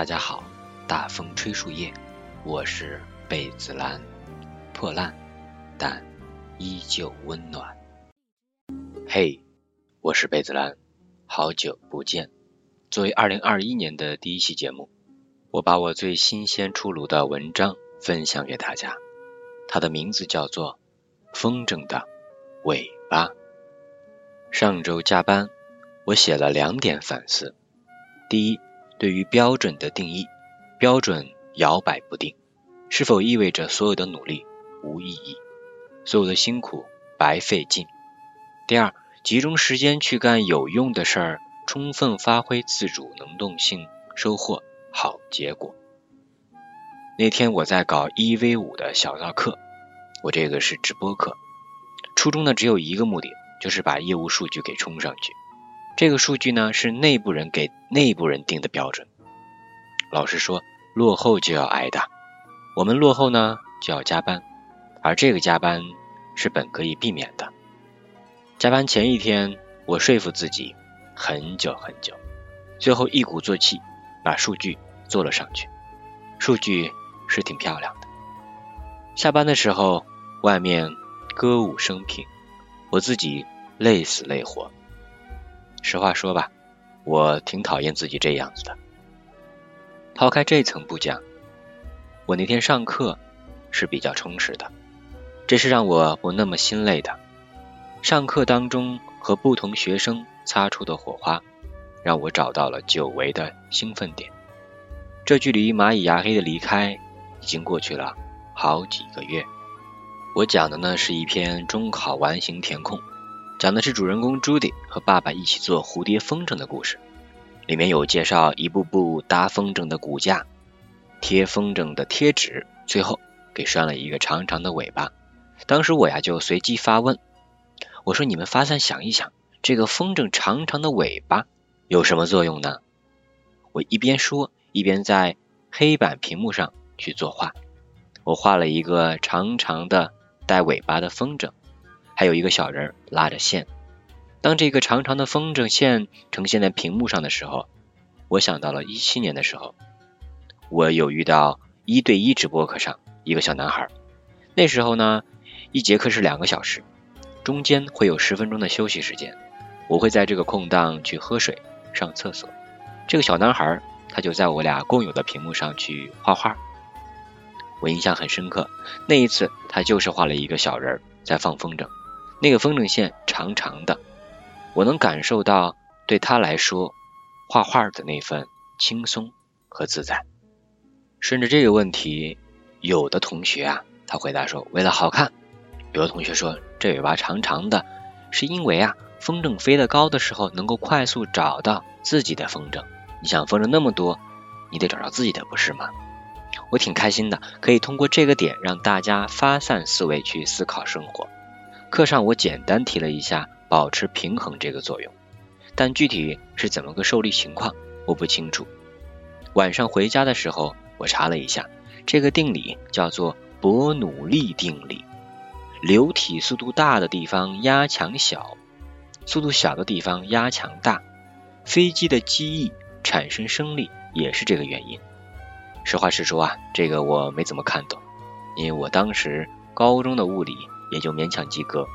大家好，大风吹树叶，我是贝子兰，破烂但依旧温暖。嘿，我是贝子兰，好久不见。作为二零二一年的第一期节目，我把我最新鲜出炉的文章分享给大家，它的名字叫做《风筝的尾巴》。上周加班，我写了两点反思。第一。对于标准的定义，标准摇摆不定，是否意味着所有的努力无意义，所有的辛苦白费劲？第二，集中时间去干有用的事儿，充分发挥自主能动性，收获好结果。那天我在搞一 v 五的小道课，我这个是直播课，初衷呢只有一个目的，就是把业务数据给冲上去。这个数据呢是内部人给内部人定的标准。老实说，落后就要挨打，我们落后呢就要加班，而这个加班是本可以避免的。加班前一天，我说服自己很久很久，最后一鼓作气把数据做了上去。数据是挺漂亮的。下班的时候，外面歌舞升平，我自己累死累活。实话说吧，我挺讨厌自己这样子的。抛开这层不讲，我那天上课是比较充实的，这是让我不那么心累的。上课当中和不同学生擦出的火花，让我找到了久违的兴奋点。这距离蚂蚁牙黑的离开已经过去了好几个月。我讲的呢是一篇中考完形填空。讲的是主人公朱迪和爸爸一起做蝴蝶风筝的故事，里面有介绍一步步搭风筝的骨架，贴风筝的贴纸，最后给拴了一个长长的尾巴。当时我呀就随机发问，我说你们发散想一想，这个风筝长长的尾巴有什么作用呢？我一边说一边在黑板屏幕上去作画，我画了一个长长的带尾巴的风筝。还有一个小人拉着线。当这个长长的风筝线呈现在屏幕上的时候，我想到了一七年的时候，我有遇到一对一直播课上一个小男孩。那时候呢，一节课是两个小时，中间会有十分钟的休息时间，我会在这个空档去喝水、上厕所。这个小男孩他就在我俩共有的屏幕上去画画，我印象很深刻。那一次他就是画了一个小人在放风筝。那个风筝线长长的，我能感受到对他来说画画的那份轻松和自在。顺着这个问题，有的同学啊，他回答说为了好看；有的同学说这尾巴长长的，是因为啊，风筝飞得高的时候能够快速找到自己的风筝。你想风筝那么多，你得找到自己的，不是吗？我挺开心的，可以通过这个点让大家发散思维去思考生活。课上我简单提了一下保持平衡这个作用，但具体是怎么个受力情况我不清楚。晚上回家的时候，我查了一下，这个定理叫做伯努利定理。流体速度大的地方压强小，速度小的地方压强大。飞机的机翼产生升力也是这个原因。实话实说啊，这个我没怎么看懂，因为我当时高中的物理。也就勉强及格。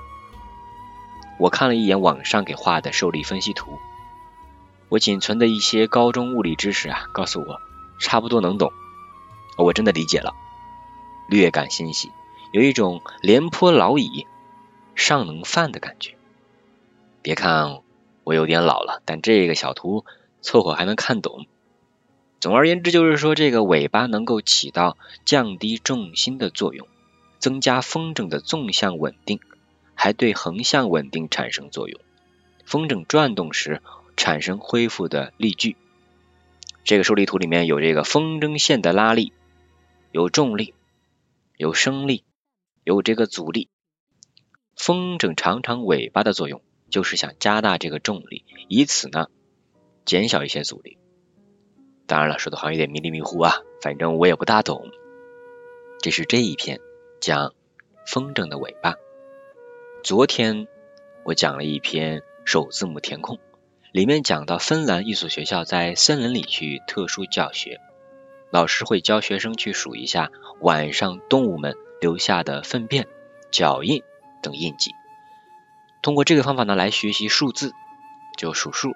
我看了一眼网上给画的受力分析图，我仅存的一些高中物理知识啊，告诉我差不多能懂。我真的理解了，略感欣喜，有一种廉颇老矣，尚能饭的感觉。别看我有点老了，但这个小图凑合还能看懂。总而言之，就是说这个尾巴能够起到降低重心的作用。增加风筝的纵向稳定，还对横向稳定产生作用。风筝转动时产生恢复的力矩。这个受力图里面有这个风筝线的拉力，有重力，有升力，有这个阻力。风筝长长尾巴的作用就是想加大这个重力，以此呢减小一些阻力。当然了，说的好像有点迷里迷糊啊，反正我也不大懂。这是这一篇。讲风筝的尾巴。昨天我讲了一篇首字母填空，里面讲到芬兰一所学校在森林里去特殊教学，老师会教学生去数一下晚上动物们留下的粪便、脚印等印记。通过这个方法呢，来学习数字，就数数。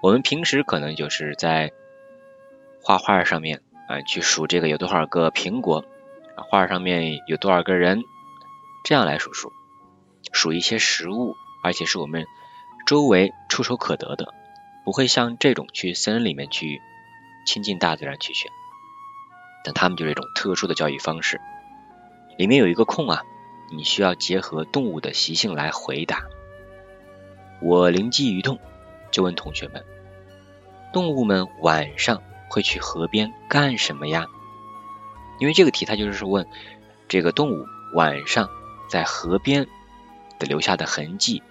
我们平时可能就是在画画上面啊，去数这个有多少个苹果，画上面有多少个人，这样来数数。数一些食物，而且是我们周围触手可得的，不会像这种去森林里面去亲近大自然去选。但他们就是一种特殊的教育方式。里面有一个空啊，你需要结合动物的习性来回答。我灵机一动，就问同学们：动物们晚上会去河边干什么呀？因为这个题它就是问这个动物晚上在河边。的留下的痕迹，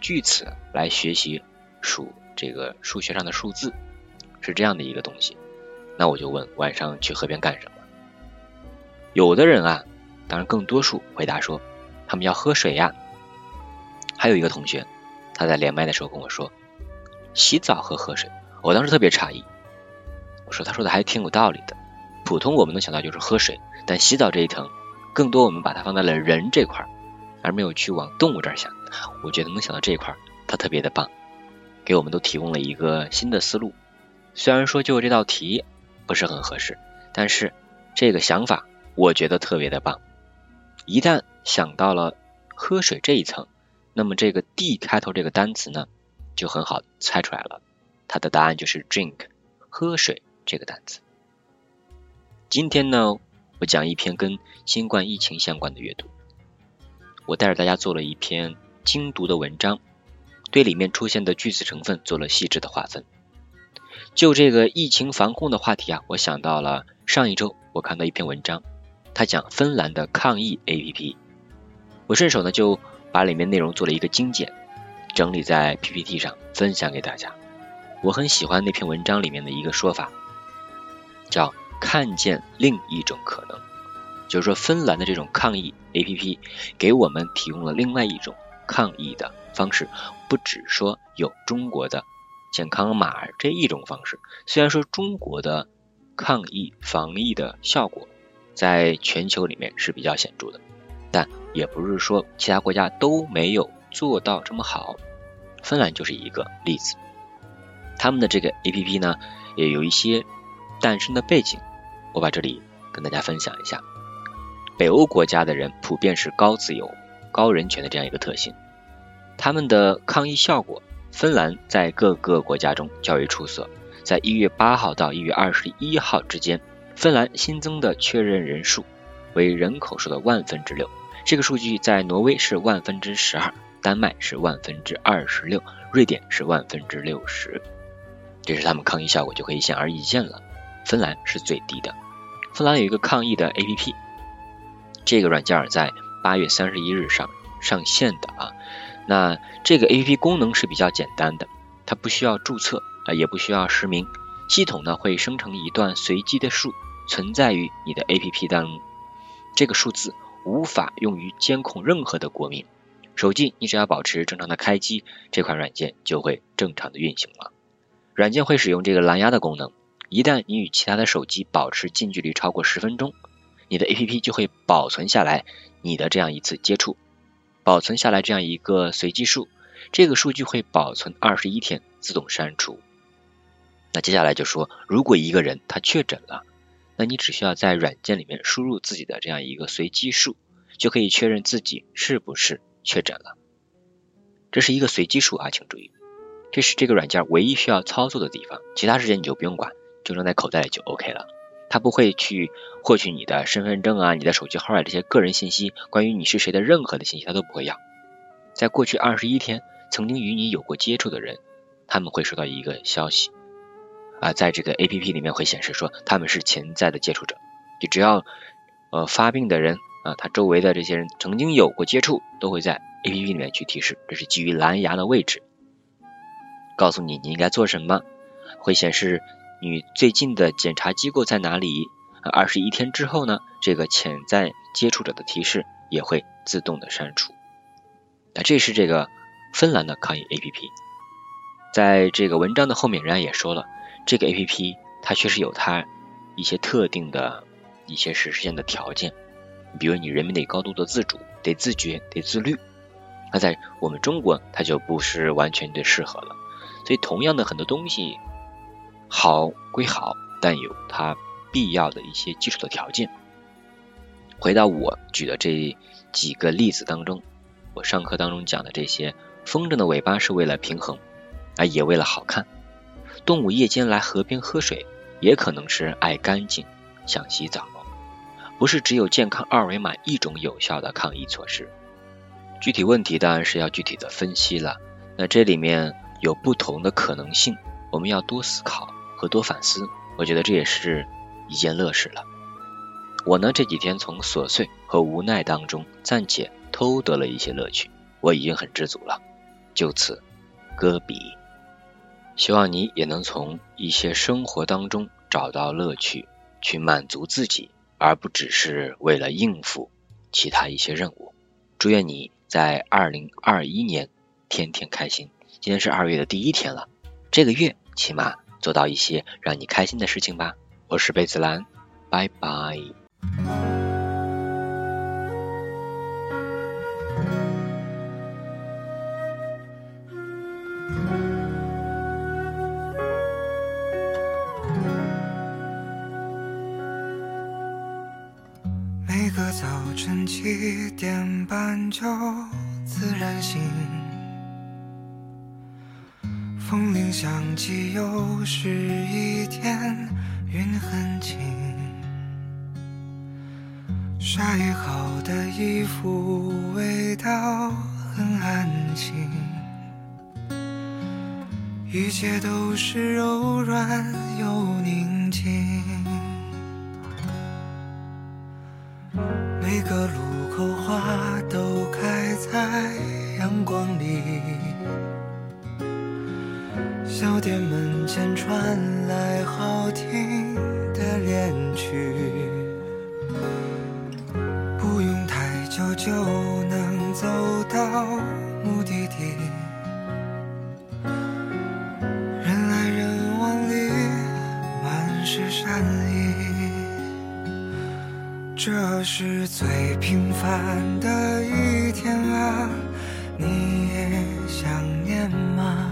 据此来学习数这个数学上的数字，是这样的一个东西。那我就问晚上去河边干什么？有的人啊，当然更多数回答说他们要喝水呀。还有一个同学他在连麦的时候跟我说洗澡和喝水，我当时特别诧异。我说他说的还挺有道理的。普通我们能想到就是喝水，但洗澡这一层，更多我们把它放在了人这块儿。而没有去往动物这儿想，我觉得能想到这一块儿，它特别的棒，给我们都提供了一个新的思路。虽然说就这道题不是很合适，但是这个想法我觉得特别的棒。一旦想到了喝水这一层，那么这个 D 开头这个单词呢，就很好猜出来了。它的答案就是 drink，喝水这个单词。今天呢，我讲一篇跟新冠疫情相关的阅读。我带着大家做了一篇精读的文章，对里面出现的句子成分做了细致的划分。就这个疫情防控的话题啊，我想到了上一周我看到一篇文章，它讲芬兰的抗疫 APP，我顺手呢就把里面内容做了一个精简，整理在 PPT 上分享给大家。我很喜欢那篇文章里面的一个说法，叫看见另一种可能。就是说，芬兰的这种抗疫 APP 给我们提供了另外一种抗疫的方式，不只说有中国的健康码这一种方式。虽然说中国的抗疫防疫的效果在全球里面是比较显著的，但也不是说其他国家都没有做到这么好。芬兰就是一个例子，他们的这个 APP 呢，也有一些诞生的背景，我把这里跟大家分享一下。北欧国家的人普遍是高自由、高人权的这样一个特性，他们的抗疫效果，芬兰在各个国家中较为出色。在一月八号到一月二十一号之间，芬兰新增的确认人数为人口数的万分之六，这个数据在挪威是万分之十二，丹麦是万分之二十六，瑞典是万分之六十，这是他们抗疫效果就可以显而易见了。芬兰是最低的，芬兰有一个抗疫的 APP。这个软件在八月三十一日上上线的啊，那这个 A P P 功能是比较简单的，它不需要注册啊，也不需要实名，系统呢会生成一段随机的数存在于你的 A P P 当中，这个数字无法用于监控任何的国民，手机你只要保持正常的开机，这款软件就会正常的运行了。软件会使用这个蓝牙的功能，一旦你与其他的手机保持近距离超过十分钟。你的 A P P 就会保存下来你的这样一次接触，保存下来这样一个随机数，这个数据会保存二十一天，自动删除。那接下来就说，如果一个人他确诊了，那你只需要在软件里面输入自己的这样一个随机数，就可以确认自己是不是确诊了。这是一个随机数啊，请注意，这是这个软件唯一需要操作的地方，其他时间你就不用管，就扔在口袋里就 OK 了。他不会去获取你的身份证啊、你的手机号啊这些个人信息，关于你是谁的任何的信息，他都不会要。在过去二十一天曾经与你有过接触的人，他们会收到一个消息啊，在这个 A P P 里面会显示说他们是潜在的接触者。就只要呃发病的人啊，他周围的这些人曾经有过接触，都会在 A P P 里面去提示。这是基于蓝牙的位置，告诉你你应该做什么，会显示。你最近的检查机构在哪里？二十一天之后呢？这个潜在接触者的提示也会自动的删除。那这是这个芬兰的抗疫 APP。在这个文章的后面，人家也说了，这个 APP 它确实有它一些特定的一些实现的条件，比如你人民得高度的自主，得自觉，得自律。那在我们中国，它就不是完全的适合了。所以，同样的很多东西好归好，但有它必要的一些基础的条件。回到我举的这几个例子当中，我上课当中讲的这些，风筝的尾巴是为了平衡，啊，也为了好看。动物夜间来河边喝水，也可能是爱干净，想洗澡。不是只有健康二维码一种有效的抗疫措施。具体问题当然是要具体的分析了。那这里面有不同的可能性，我们要多思考和多反思。我觉得这也是一件乐事了。我呢这几天从琐碎和无奈当中暂且偷得了一些乐趣，我已经很知足了。就此搁笔。希望你也能从一些生活当中找到乐趣，去满足自己，而不只是为了应付其他一些任务。祝愿你在二零二一年天天开心。今天是二月的第一天了，这个月起码做到一些让你开心的事情吧。我是贝子兰，拜拜。每个早晨七点半就自然醒，风铃响起，又是一天，云很轻，晒好的衣服味道很安静，一切都是柔软又宁静。每个路传来好听的恋曲，不用太久就能走到目的地，人来人往里满是善意。这是最平凡的一天啊，你也想念吗？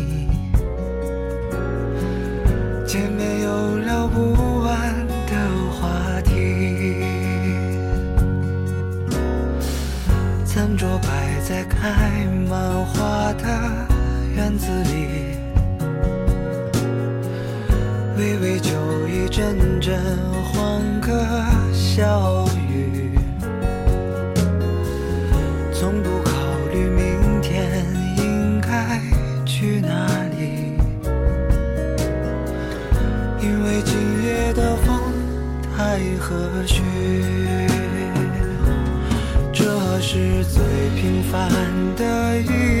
院子里，微微酒意，阵阵欢歌笑语，从不考虑明天应该去哪里，因为今夜的风太和煦。这是最平凡的一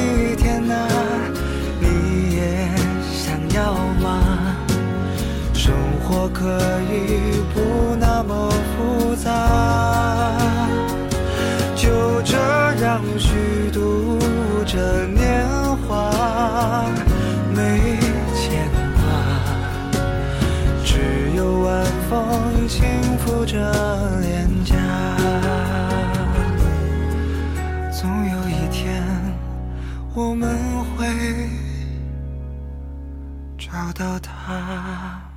可以不那么复杂就这样虚度着年华没牵挂只有晚风轻拂着脸颊。总有一天我们会找到他。